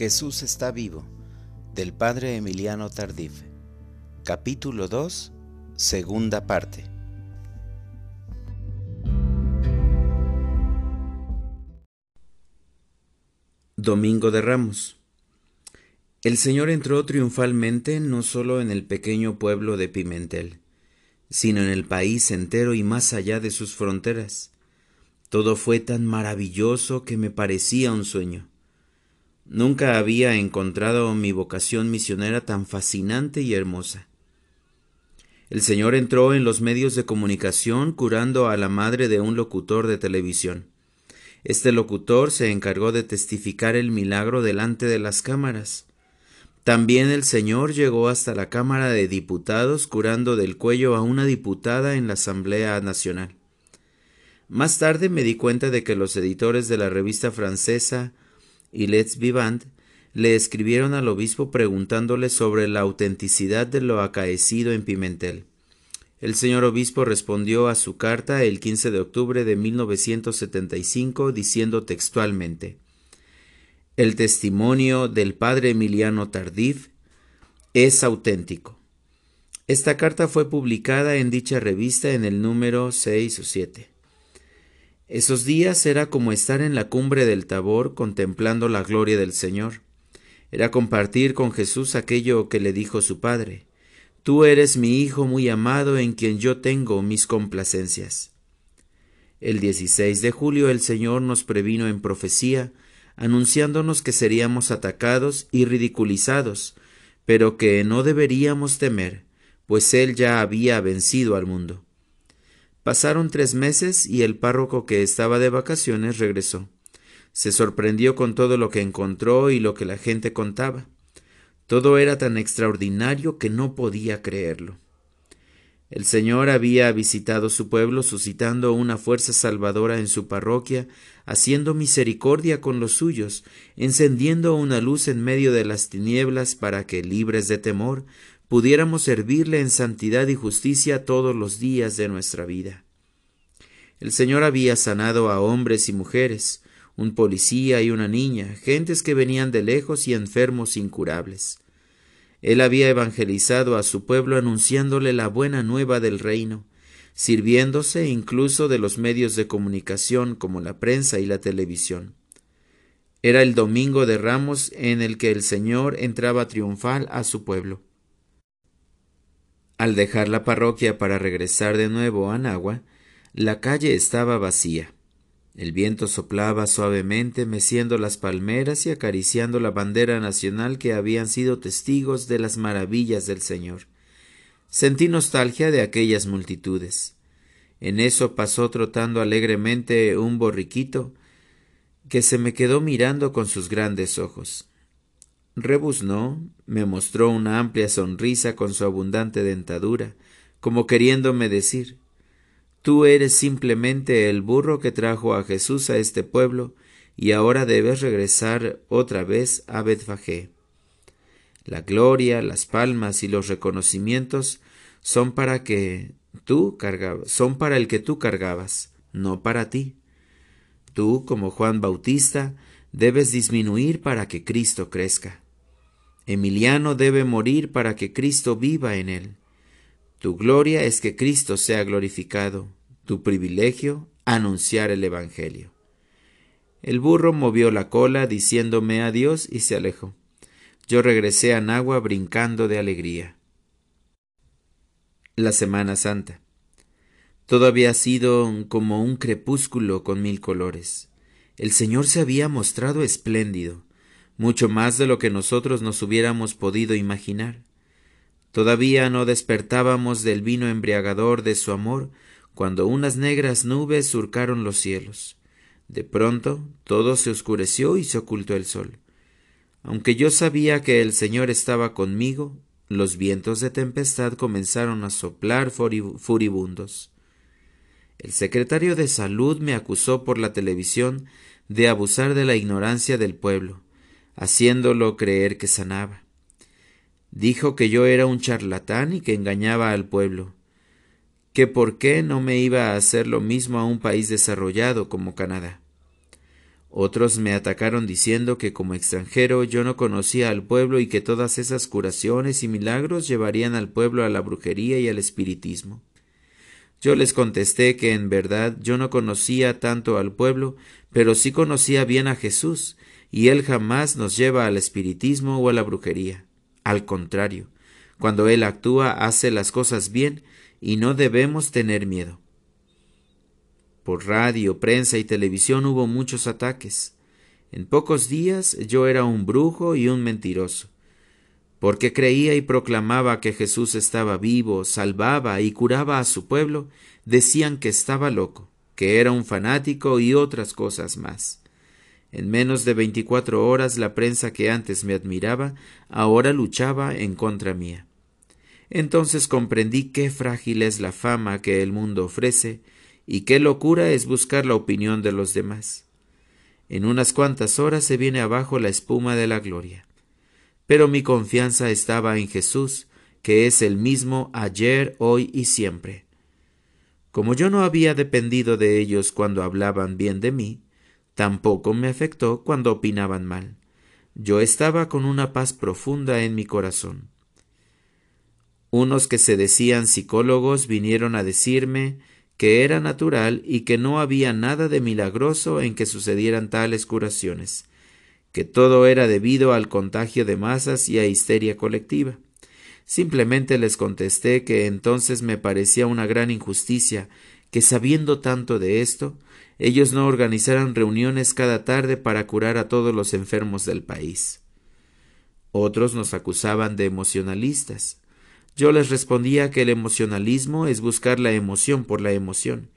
Jesús está vivo, del Padre Emiliano Tardif. Capítulo 2, segunda parte. Domingo de Ramos. El Señor entró triunfalmente no solo en el pequeño pueblo de Pimentel, sino en el país entero y más allá de sus fronteras. Todo fue tan maravilloso que me parecía un sueño. Nunca había encontrado mi vocación misionera tan fascinante y hermosa. El Señor entró en los medios de comunicación curando a la madre de un locutor de televisión. Este locutor se encargó de testificar el milagro delante de las cámaras. También el Señor llegó hasta la Cámara de Diputados curando del cuello a una diputada en la Asamblea Nacional. Más tarde me di cuenta de que los editores de la revista francesa y Let's Vivant le escribieron al obispo preguntándole sobre la autenticidad de lo acaecido en Pimentel. El señor obispo respondió a su carta el 15 de octubre de 1975 diciendo textualmente El testimonio del padre Emiliano Tardif es auténtico. Esta carta fue publicada en dicha revista en el número 6 o 7. Esos días era como estar en la cumbre del Tabor contemplando la gloria del Señor. Era compartir con Jesús aquello que le dijo su Padre. Tú eres mi Hijo muy amado en quien yo tengo mis complacencias. El 16 de julio el Señor nos previno en profecía, anunciándonos que seríamos atacados y ridiculizados, pero que no deberíamos temer, pues Él ya había vencido al mundo. Pasaron tres meses y el párroco que estaba de vacaciones regresó. Se sorprendió con todo lo que encontró y lo que la gente contaba. Todo era tan extraordinario que no podía creerlo. El Señor había visitado su pueblo suscitando una fuerza salvadora en su parroquia, haciendo misericordia con los suyos, encendiendo una luz en medio de las tinieblas para que, libres de temor, pudiéramos servirle en santidad y justicia todos los días de nuestra vida. El Señor había sanado a hombres y mujeres, un policía y una niña, gentes que venían de lejos y enfermos incurables. Él había evangelizado a su pueblo anunciándole la buena nueva del reino, sirviéndose incluso de los medios de comunicación como la prensa y la televisión. Era el domingo de ramos en el que el Señor entraba triunfal a su pueblo. Al dejar la parroquia para regresar de nuevo a Nagua, la calle estaba vacía. El viento soplaba suavemente meciendo las palmeras y acariciando la bandera nacional que habían sido testigos de las maravillas del Señor. Sentí nostalgia de aquellas multitudes. En eso pasó trotando alegremente un borriquito que se me quedó mirando con sus grandes ojos. Rebuznó, me mostró una amplia sonrisa con su abundante dentadura, como queriéndome decir Tú eres simplemente el burro que trajo a Jesús a este pueblo, y ahora debes regresar otra vez a Betfagé. La gloria, las palmas y los reconocimientos son para que tú cargabas, son para el que tú cargabas, no para ti. Tú, como Juan Bautista, debes disminuir para que Cristo crezca. Emiliano debe morir para que Cristo viva en él. Tu gloria es que Cristo sea glorificado, tu privilegio anunciar el Evangelio. El burro movió la cola diciéndome adiós y se alejó. Yo regresé a Nagua brincando de alegría. La Semana Santa. Todo había sido como un crepúsculo con mil colores. El Señor se había mostrado espléndido mucho más de lo que nosotros nos hubiéramos podido imaginar. Todavía no despertábamos del vino embriagador de su amor cuando unas negras nubes surcaron los cielos. De pronto todo se oscureció y se ocultó el sol. Aunque yo sabía que el Señor estaba conmigo, los vientos de tempestad comenzaron a soplar furibundos. El secretario de Salud me acusó por la televisión de abusar de la ignorancia del pueblo haciéndolo creer que sanaba. Dijo que yo era un charlatán y que engañaba al pueblo, que por qué no me iba a hacer lo mismo a un país desarrollado como Canadá. Otros me atacaron diciendo que como extranjero yo no conocía al pueblo y que todas esas curaciones y milagros llevarían al pueblo a la brujería y al espiritismo. Yo les contesté que en verdad yo no conocía tanto al pueblo, pero sí conocía bien a Jesús, y él jamás nos lleva al espiritismo o a la brujería. Al contrario, cuando él actúa hace las cosas bien y no debemos tener miedo. Por radio, prensa y televisión hubo muchos ataques. En pocos días yo era un brujo y un mentiroso. Porque creía y proclamaba que Jesús estaba vivo, salvaba y curaba a su pueblo, decían que estaba loco, que era un fanático y otras cosas más. En menos de veinticuatro horas la prensa que antes me admiraba ahora luchaba en contra mía. Entonces comprendí qué frágil es la fama que el mundo ofrece y qué locura es buscar la opinión de los demás. En unas cuantas horas se viene abajo la espuma de la gloria. Pero mi confianza estaba en Jesús, que es el mismo ayer, hoy y siempre. Como yo no había dependido de ellos cuando hablaban bien de mí, tampoco me afectó cuando opinaban mal. Yo estaba con una paz profunda en mi corazón. Unos que se decían psicólogos vinieron a decirme que era natural y que no había nada de milagroso en que sucedieran tales curaciones, que todo era debido al contagio de masas y a histeria colectiva. Simplemente les contesté que entonces me parecía una gran injusticia que sabiendo tanto de esto, ellos no organizaran reuniones cada tarde para curar a todos los enfermos del país. Otros nos acusaban de emocionalistas, yo les respondía que el emocionalismo es buscar la emoción por la emoción,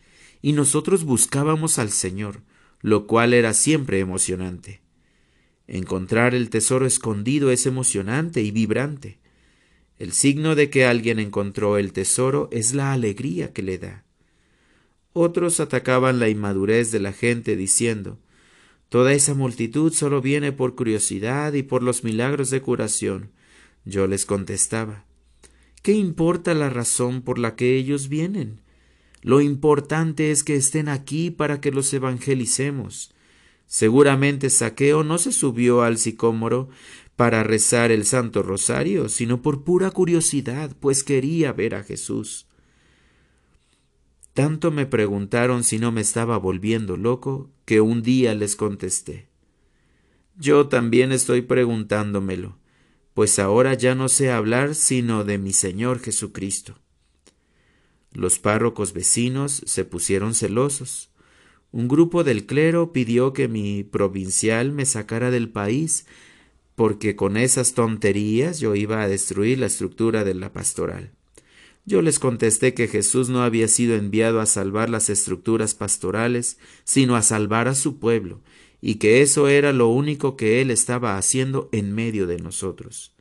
y nosotros buscábamos al Señor, lo cual era siempre emocionante. Encontrar el tesoro escondido es emocionante y vibrante. El signo de que alguien encontró el tesoro es la alegría que le da. Otros atacaban la inmadurez de la gente diciendo Toda esa multitud solo viene por curiosidad y por los milagros de curación. Yo les contestaba ¿Qué importa la razón por la que ellos vienen? Lo importante es que estén aquí para que los evangelicemos. Seguramente Saqueo no se subió al sicómoro para rezar el Santo Rosario, sino por pura curiosidad, pues quería ver a Jesús. Tanto me preguntaron si no me estaba volviendo loco, que un día les contesté. Yo también estoy preguntándomelo pues ahora ya no sé hablar sino de mi Señor Jesucristo. Los párrocos vecinos se pusieron celosos. Un grupo del clero pidió que mi provincial me sacara del país, porque con esas tonterías yo iba a destruir la estructura de la pastoral. Yo les contesté que Jesús no había sido enviado a salvar las estructuras pastorales, sino a salvar a su pueblo, y que eso era lo único que él estaba haciendo en medio de nosotros.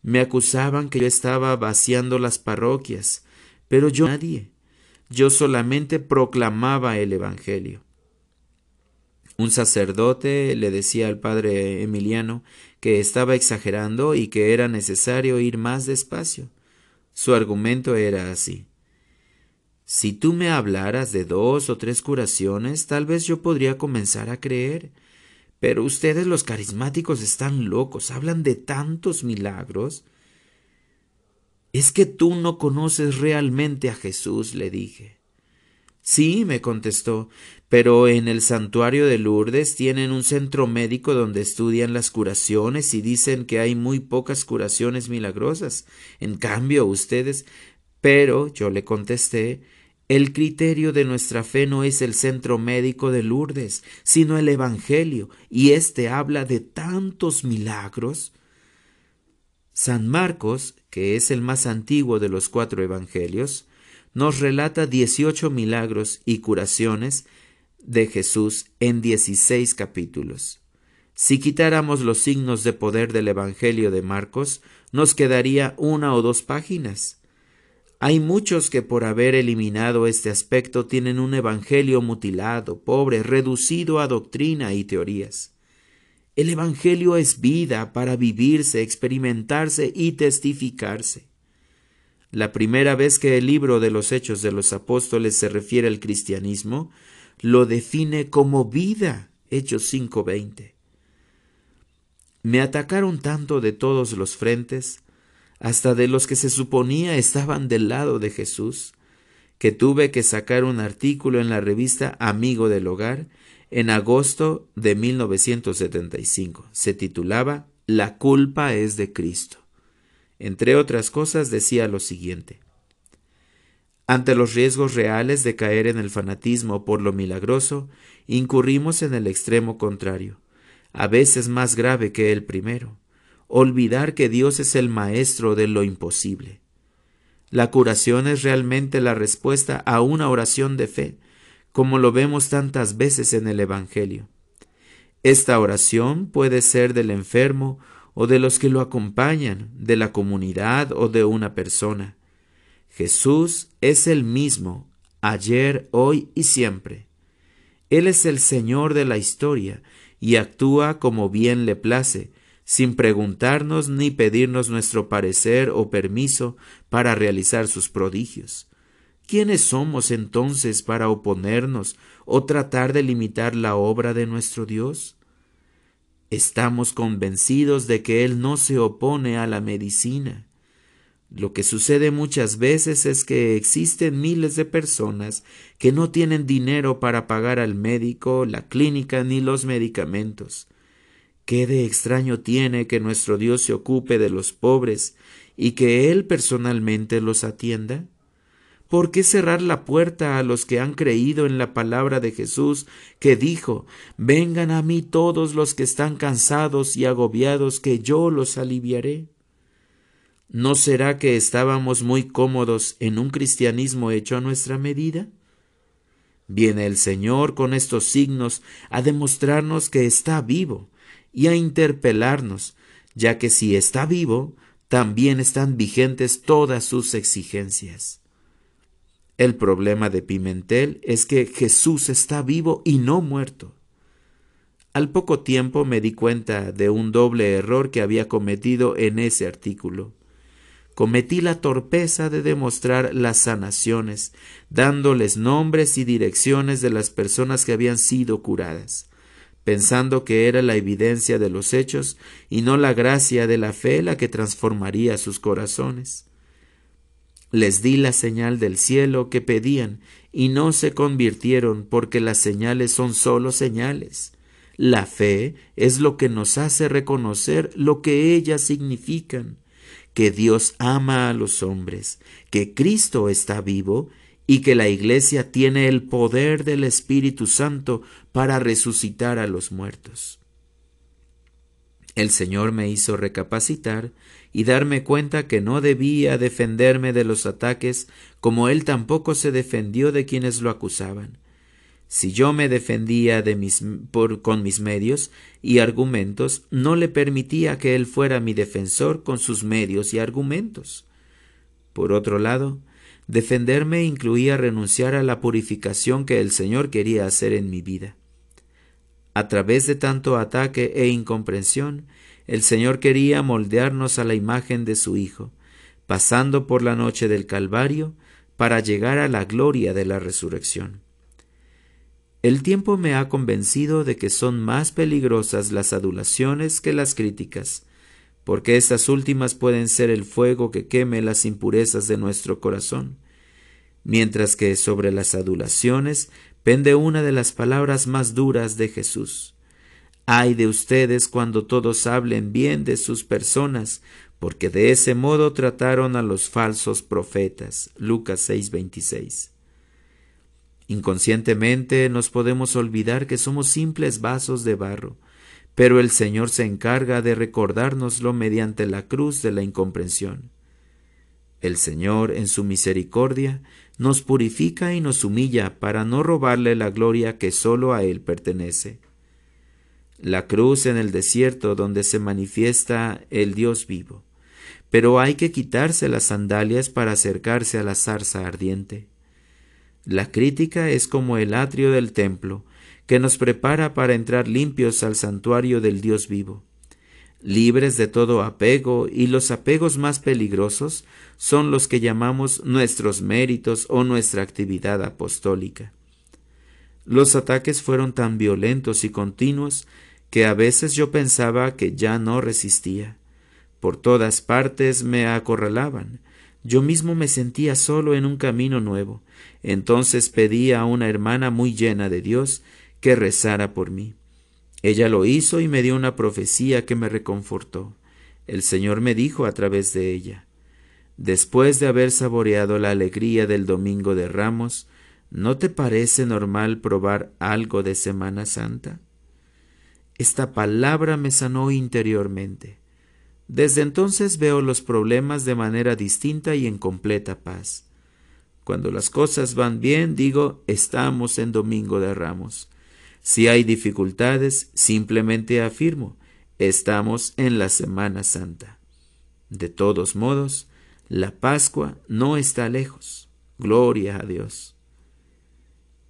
Me acusaban que yo estaba vaciando las parroquias, pero yo nadie. Yo solamente proclamaba el Evangelio. Un sacerdote le decía al padre Emiliano que estaba exagerando y que era necesario ir más despacio. Su argumento era así. Si tú me hablaras de dos o tres curaciones, tal vez yo podría comenzar a creer. Pero ustedes los carismáticos están locos, hablan de tantos milagros. Es que tú no conoces realmente a Jesús, le dije. Sí, me contestó, pero en el santuario de Lourdes tienen un centro médico donde estudian las curaciones y dicen que hay muy pocas curaciones milagrosas. En cambio, ustedes pero yo le contesté el criterio de nuestra fe no es el centro médico de Lourdes, sino el Evangelio, y éste habla de tantos milagros. San Marcos, que es el más antiguo de los cuatro Evangelios, nos relata dieciocho milagros y curaciones de Jesús en dieciséis capítulos. Si quitáramos los signos de poder del Evangelio de Marcos, nos quedaría una o dos páginas. Hay muchos que por haber eliminado este aspecto tienen un evangelio mutilado, pobre, reducido a doctrina y teorías. El evangelio es vida para vivirse, experimentarse y testificarse. La primera vez que el libro de los Hechos de los Apóstoles se refiere al cristianismo, lo define como vida Hechos 5:20. Me atacaron tanto de todos los frentes, hasta de los que se suponía estaban del lado de Jesús, que tuve que sacar un artículo en la revista Amigo del Hogar en agosto de 1975. Se titulaba La culpa es de Cristo. Entre otras cosas decía lo siguiente. Ante los riesgos reales de caer en el fanatismo por lo milagroso, incurrimos en el extremo contrario, a veces más grave que el primero, olvidar que Dios es el maestro de lo imposible. La curación es realmente la respuesta a una oración de fe, como lo vemos tantas veces en el Evangelio. Esta oración puede ser del enfermo o de los que lo acompañan, de la comunidad o de una persona. Jesús es el mismo, ayer, hoy y siempre. Él es el Señor de la historia y actúa como bien le place, sin preguntarnos ni pedirnos nuestro parecer o permiso para realizar sus prodigios. ¿Quiénes somos entonces para oponernos o tratar de limitar la obra de nuestro Dios? Estamos convencidos de que Él no se opone a la medicina. Lo que sucede muchas veces es que existen miles de personas que no tienen dinero para pagar al médico, la clínica ni los medicamentos. ¿Qué de extraño tiene que nuestro Dios se ocupe de los pobres y que Él personalmente los atienda? ¿Por qué cerrar la puerta a los que han creído en la palabra de Jesús que dijo, Vengan a mí todos los que están cansados y agobiados, que yo los aliviaré? ¿No será que estábamos muy cómodos en un cristianismo hecho a nuestra medida? Viene el Señor con estos signos a demostrarnos que está vivo y a interpelarnos, ya que si está vivo, también están vigentes todas sus exigencias. El problema de Pimentel es que Jesús está vivo y no muerto. Al poco tiempo me di cuenta de un doble error que había cometido en ese artículo cometí la torpeza de demostrar las sanaciones, dándoles nombres y direcciones de las personas que habían sido curadas, pensando que era la evidencia de los hechos y no la gracia de la fe la que transformaría sus corazones. Les di la señal del cielo que pedían y no se convirtieron porque las señales son sólo señales. La fe es lo que nos hace reconocer lo que ellas significan que Dios ama a los hombres, que Cristo está vivo y que la Iglesia tiene el poder del Espíritu Santo para resucitar a los muertos. El Señor me hizo recapacitar y darme cuenta que no debía defenderme de los ataques como Él tampoco se defendió de quienes lo acusaban. Si yo me defendía con mis medios y argumentos, no le permitía que él fuera mi defensor con sus medios y argumentos. Por otro lado, defenderme incluía renunciar a la purificación que el Señor quería hacer en mi vida. A través de tanto ataque e incomprensión, el Señor quería moldearnos a la imagen de su Hijo, pasando por la noche del Calvario para llegar a la gloria de la resurrección. El tiempo me ha convencido de que son más peligrosas las adulaciones que las críticas, porque estas últimas pueden ser el fuego que queme las impurezas de nuestro corazón, mientras que sobre las adulaciones pende una de las palabras más duras de Jesús. Ay de ustedes cuando todos hablen bien de sus personas, porque de ese modo trataron a los falsos profetas. Lucas 6:26. Inconscientemente nos podemos olvidar que somos simples vasos de barro, pero el Señor se encarga de recordárnoslo mediante la cruz de la incomprensión. El Señor, en su misericordia, nos purifica y nos humilla para no robarle la gloria que sólo a Él pertenece. La cruz en el desierto donde se manifiesta el Dios vivo. Pero hay que quitarse las sandalias para acercarse a la zarza ardiente. La crítica es como el atrio del templo, que nos prepara para entrar limpios al santuario del Dios vivo. Libres de todo apego, y los apegos más peligrosos son los que llamamos nuestros méritos o nuestra actividad apostólica. Los ataques fueron tan violentos y continuos que a veces yo pensaba que ya no resistía. Por todas partes me acorralaban. Yo mismo me sentía solo en un camino nuevo. Entonces pedí a una hermana muy llena de Dios que rezara por mí. Ella lo hizo y me dio una profecía que me reconfortó. El Señor me dijo a través de ella, Después de haber saboreado la alegría del Domingo de Ramos, ¿no te parece normal probar algo de Semana Santa? Esta palabra me sanó interiormente. Desde entonces veo los problemas de manera distinta y en completa paz. Cuando las cosas van bien, digo, estamos en Domingo de Ramos. Si hay dificultades, simplemente afirmo, estamos en la Semana Santa. De todos modos, la Pascua no está lejos. Gloria a Dios.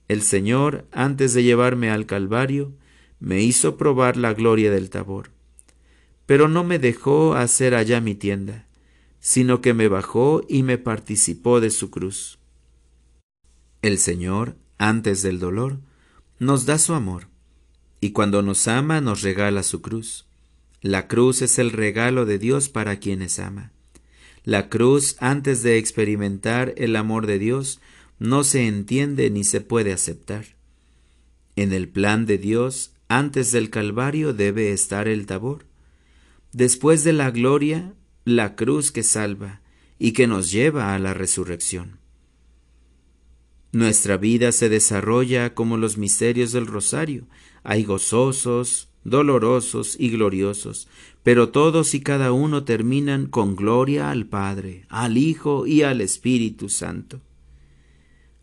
El Señor, antes de llevarme al Calvario, me hizo probar la gloria del Tabor. Pero no me dejó hacer allá mi tienda, sino que me bajó y me participó de su cruz. El Señor, antes del dolor, nos da su amor, y cuando nos ama nos regala su cruz. La cruz es el regalo de Dios para quienes ama. La cruz, antes de experimentar el amor de Dios, no se entiende ni se puede aceptar. En el plan de Dios, antes del Calvario debe estar el tabor. Después de la gloria, la cruz que salva y que nos lleva a la resurrección. Nuestra vida se desarrolla como los misterios del rosario. Hay gozosos, dolorosos y gloriosos, pero todos y cada uno terminan con gloria al Padre, al Hijo y al Espíritu Santo.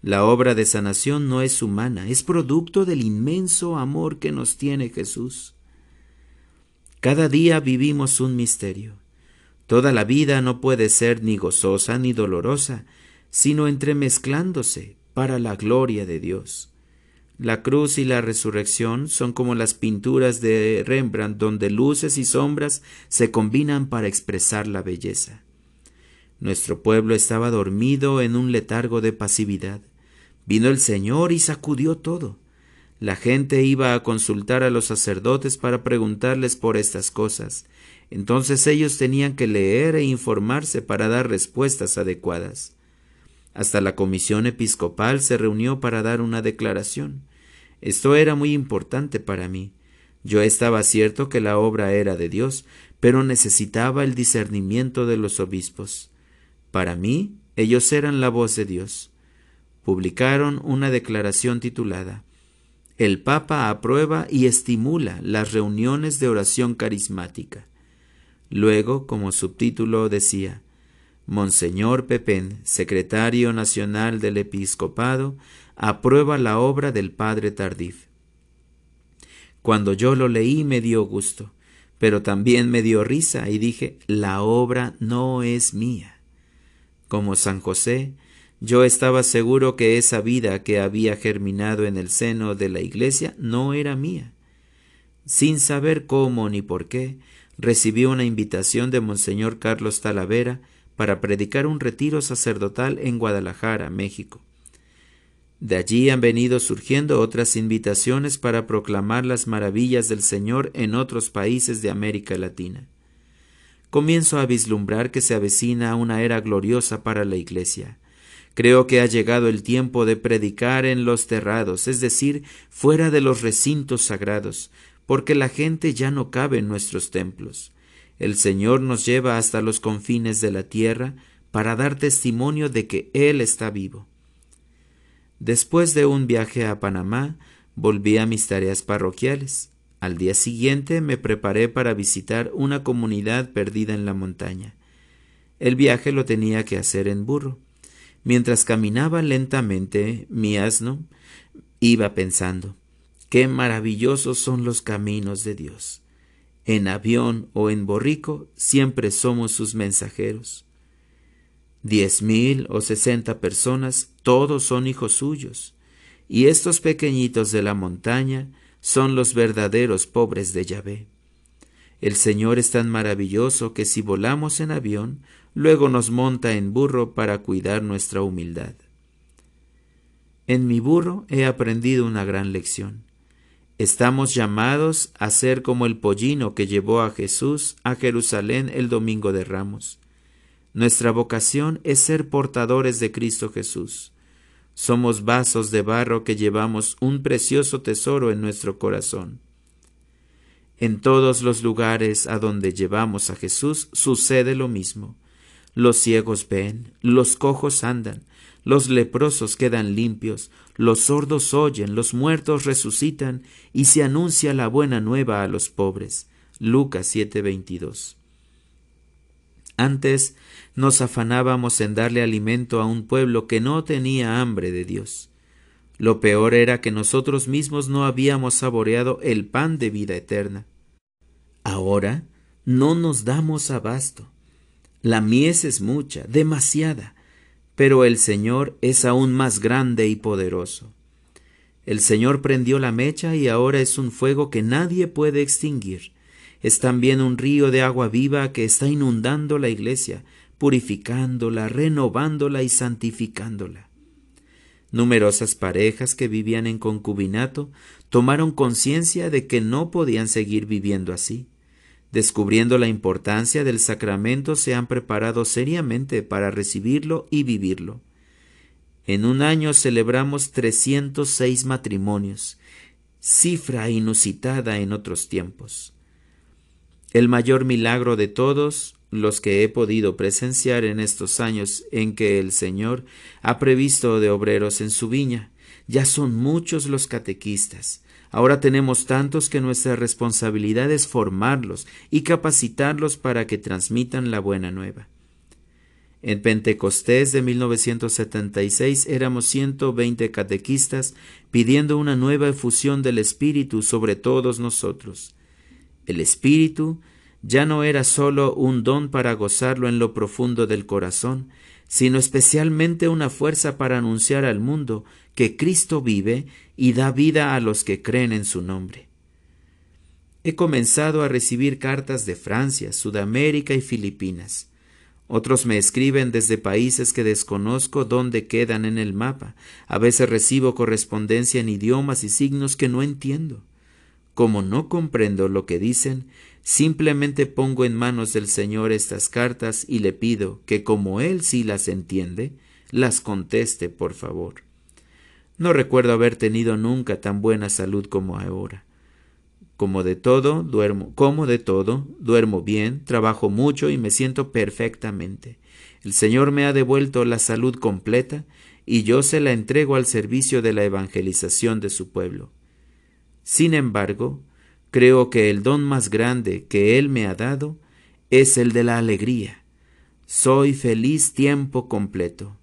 La obra de sanación no es humana, es producto del inmenso amor que nos tiene Jesús. Cada día vivimos un misterio. Toda la vida no puede ser ni gozosa ni dolorosa, sino entremezclándose para la gloria de Dios. La cruz y la resurrección son como las pinturas de Rembrandt donde luces y sombras se combinan para expresar la belleza. Nuestro pueblo estaba dormido en un letargo de pasividad. Vino el Señor y sacudió todo. La gente iba a consultar a los sacerdotes para preguntarles por estas cosas. Entonces ellos tenían que leer e informarse para dar respuestas adecuadas. Hasta la comisión episcopal se reunió para dar una declaración. Esto era muy importante para mí. Yo estaba cierto que la obra era de Dios, pero necesitaba el discernimiento de los obispos. Para mí, ellos eran la voz de Dios. Publicaron una declaración titulada El Papa aprueba y estimula las reuniones de oración carismática. Luego, como subtítulo decía, Monseñor Pepén, secretario nacional del episcopado, aprueba la obra del padre Tardif. Cuando yo lo leí me dio gusto, pero también me dio risa y dije, la obra no es mía. Como San José, yo estaba seguro que esa vida que había germinado en el seno de la iglesia no era mía. Sin saber cómo ni por qué, recibí una invitación de Monseñor Carlos Talavera para predicar un retiro sacerdotal en Guadalajara, México. De allí han venido surgiendo otras invitaciones para proclamar las maravillas del Señor en otros países de América Latina. Comienzo a vislumbrar que se avecina una era gloriosa para la Iglesia. Creo que ha llegado el tiempo de predicar en los terrados, es decir, fuera de los recintos sagrados, porque la gente ya no cabe en nuestros templos. El Señor nos lleva hasta los confines de la tierra para dar testimonio de que Él está vivo. Después de un viaje a Panamá, volví a mis tareas parroquiales. Al día siguiente me preparé para visitar una comunidad perdida en la montaña. El viaje lo tenía que hacer en burro. Mientras caminaba lentamente, mi asno iba pensando, qué maravillosos son los caminos de Dios. En avión o en borrico siempre somos sus mensajeros diez mil o sesenta personas, todos son hijos suyos, y estos pequeñitos de la montaña son los verdaderos pobres de Yahvé. El Señor es tan maravilloso que si volamos en avión, luego nos monta en burro para cuidar nuestra humildad. En mi burro he aprendido una gran lección. Estamos llamados a ser como el pollino que llevó a Jesús a Jerusalén el domingo de Ramos. Nuestra vocación es ser portadores de Cristo Jesús. Somos vasos de barro que llevamos un precioso tesoro en nuestro corazón. En todos los lugares a donde llevamos a Jesús sucede lo mismo. Los ciegos ven, los cojos andan, los leprosos quedan limpios, los sordos oyen, los muertos resucitan, y se anuncia la buena nueva a los pobres. Lucas 7:22. Antes nos afanábamos en darle alimento a un pueblo que no tenía hambre de Dios. Lo peor era que nosotros mismos no habíamos saboreado el pan de vida eterna. Ahora no nos damos abasto. La mies es mucha, demasiada, pero el Señor es aún más grande y poderoso. El Señor prendió la mecha y ahora es un fuego que nadie puede extinguir. Es también un río de agua viva que está inundando la iglesia, purificándola, renovándola y santificándola. Numerosas parejas que vivían en concubinato tomaron conciencia de que no podían seguir viviendo así descubriendo la importancia del sacramento, se han preparado seriamente para recibirlo y vivirlo. En un año celebramos 306 matrimonios, cifra inusitada en otros tiempos. El mayor milagro de todos los que he podido presenciar en estos años en que el Señor ha previsto de obreros en su viña. Ya son muchos los catequistas, Ahora tenemos tantos que nuestra responsabilidad es formarlos y capacitarlos para que transmitan la buena nueva. En Pentecostés de 1976 éramos 120 catequistas pidiendo una nueva efusión del Espíritu sobre todos nosotros. El Espíritu ya no era sólo un don para gozarlo en lo profundo del corazón, sino especialmente una fuerza para anunciar al mundo que Cristo vive y da vida a los que creen en su nombre. He comenzado a recibir cartas de Francia, Sudamérica y Filipinas. Otros me escriben desde países que desconozco dónde quedan en el mapa. A veces recibo correspondencia en idiomas y signos que no entiendo. Como no comprendo lo que dicen, simplemente pongo en manos del Señor estas cartas y le pido que como Él sí las entiende, las conteste, por favor. No recuerdo haber tenido nunca tan buena salud como ahora. Como de todo, duermo, como de todo, duermo bien, trabajo mucho y me siento perfectamente. El Señor me ha devuelto la salud completa y yo se la entrego al servicio de la evangelización de su pueblo. Sin embargo, creo que el don más grande que Él me ha dado es el de la alegría. Soy feliz tiempo completo.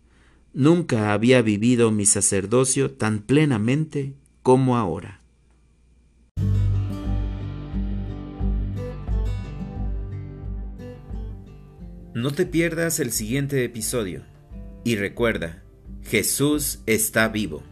Nunca había vivido mi sacerdocio tan plenamente como ahora. No te pierdas el siguiente episodio y recuerda, Jesús está vivo.